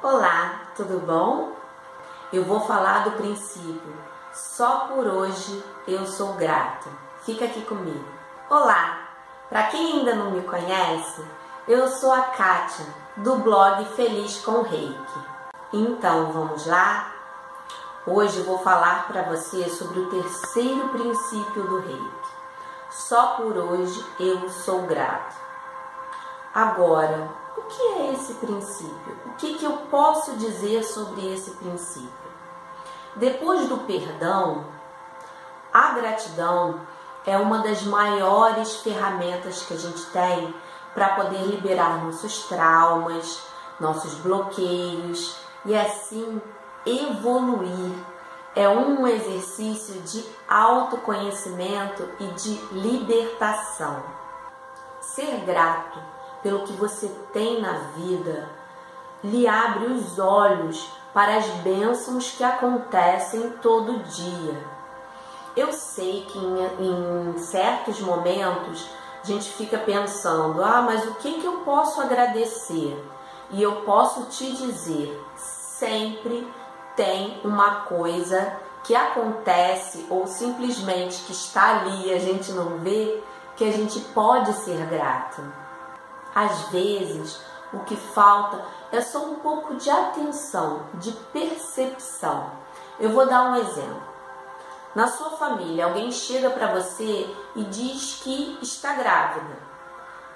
Olá, tudo bom? Eu vou falar do princípio. Só por hoje eu sou grato. Fica aqui comigo. Olá, para quem ainda não me conhece, eu sou a Kátia do blog Feliz com Reiki. Então vamos lá? Hoje eu vou falar para você sobre o terceiro princípio do Reiki. Só por hoje eu sou grato. Agora, o que é esse princípio? O que, que eu posso dizer sobre esse princípio? Depois do perdão, a gratidão é uma das maiores ferramentas que a gente tem para poder liberar nossos traumas, nossos bloqueios e assim evoluir. É um exercício de autoconhecimento e de libertação. Ser grato pelo que você tem na vida lhe abre os olhos para as bênçãos que acontecem todo dia. Eu sei que em, em certos momentos a gente fica pensando: ah, mas o que, que eu posso agradecer? E eu posso te dizer: sempre tem uma coisa que acontece ou simplesmente que está ali e a gente não vê que a gente pode ser grato. Às vezes, o que falta é só um pouco de atenção, de percepção. Eu vou dar um exemplo. Na sua família, alguém chega para você e diz que está grávida,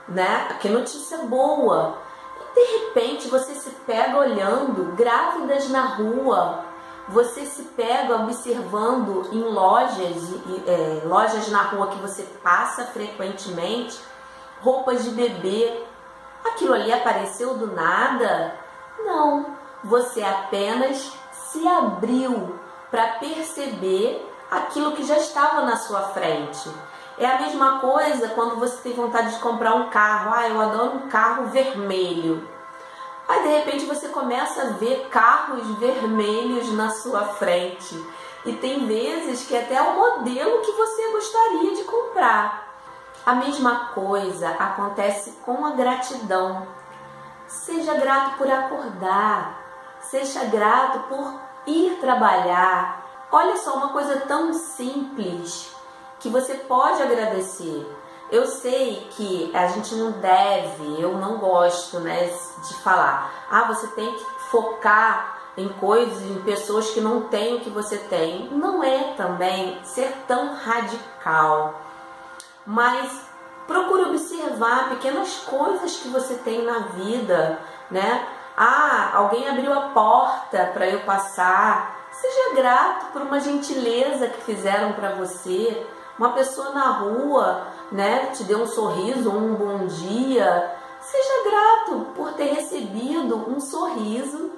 né? Que notícia boa. E de repente você se pega olhando grávidas na rua, você se pega observando em lojas, é, lojas na rua que você passa frequentemente, roupas de bebê. Aquilo ali apareceu do nada? Não, você apenas se abriu para perceber aquilo que já estava na sua frente. É a mesma coisa quando você tem vontade de comprar um carro. Ah, eu adoro um carro vermelho. Aí de repente você começa a ver carros vermelhos na sua frente. E tem vezes que até é o modelo que você gostaria de comprar. A mesma coisa acontece com a gratidão. Seja grato por acordar, seja grato por ir trabalhar. Olha só uma coisa tão simples que você pode agradecer. Eu sei que a gente não deve, eu não gosto, né, de falar. Ah, você tem que focar em coisas, em pessoas que não têm o que você tem. Não é também ser tão radical mas procure observar pequenas coisas que você tem na vida, né? Ah, alguém abriu a porta para eu passar. Seja grato por uma gentileza que fizeram para você. Uma pessoa na rua, né, te deu um sorriso, um bom dia. Seja grato por ter recebido um sorriso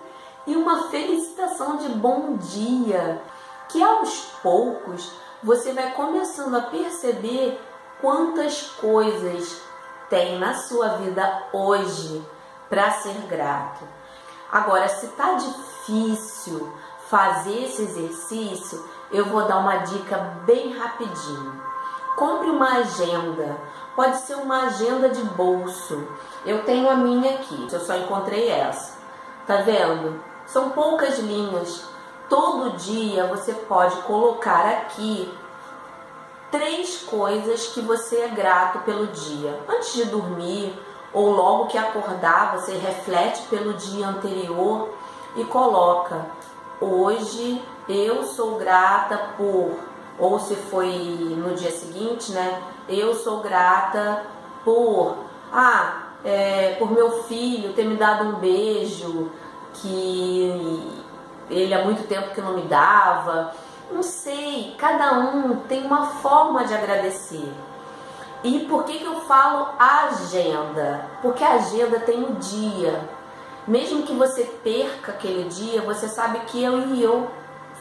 e uma felicitação de bom dia, que aos poucos você vai começando a perceber quantas coisas tem na sua vida hoje para ser grato. Agora, se tá difícil fazer esse exercício, eu vou dar uma dica bem rapidinho. Compre uma agenda. Pode ser uma agenda de bolso. Eu tenho a minha aqui, eu só encontrei essa. Tá vendo? São poucas linhas. Todo dia você pode colocar aqui três coisas que você é grato pelo dia. Antes de dormir ou logo que acordar, você reflete pelo dia anterior e coloca: hoje eu sou grata por, ou se foi no dia seguinte, né? Eu sou grata por, ah, é, por meu filho ter me dado um beijo que ele há muito tempo que não me dava não sei, cada um tem uma forma de agradecer. E por que, que eu falo agenda? Porque a agenda tem o um dia. Mesmo que você perca aquele dia, você sabe que eu e eu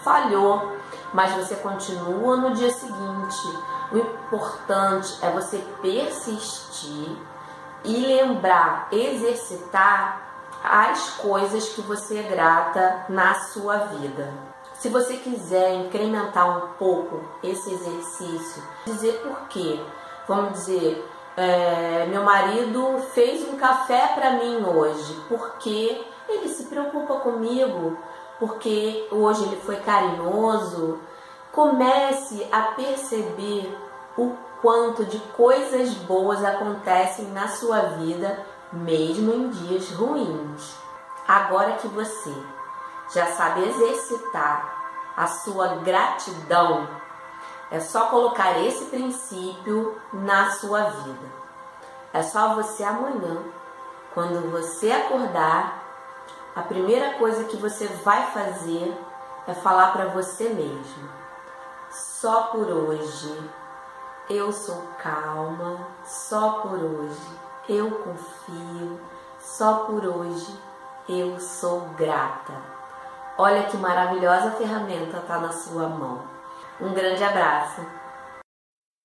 falhou, mas você continua no dia seguinte. O importante é você persistir e lembrar, exercitar as coisas que você é grata na sua vida. Se você quiser incrementar um pouco esse exercício, dizer por quê. Vamos dizer, é, meu marido fez um café para mim hoje, porque ele se preocupa comigo, porque hoje ele foi carinhoso. Comece a perceber o quanto de coisas boas acontecem na sua vida, mesmo em dias ruins. Agora que você já sabe exercitar a sua gratidão, é só colocar esse princípio na sua vida. É só você amanhã, quando você acordar, a primeira coisa que você vai fazer é falar para você mesmo: só por hoje eu sou calma, só por hoje eu confio, só por hoje eu sou grata. Olha que maravilhosa ferramenta está na sua mão. Um grande abraço.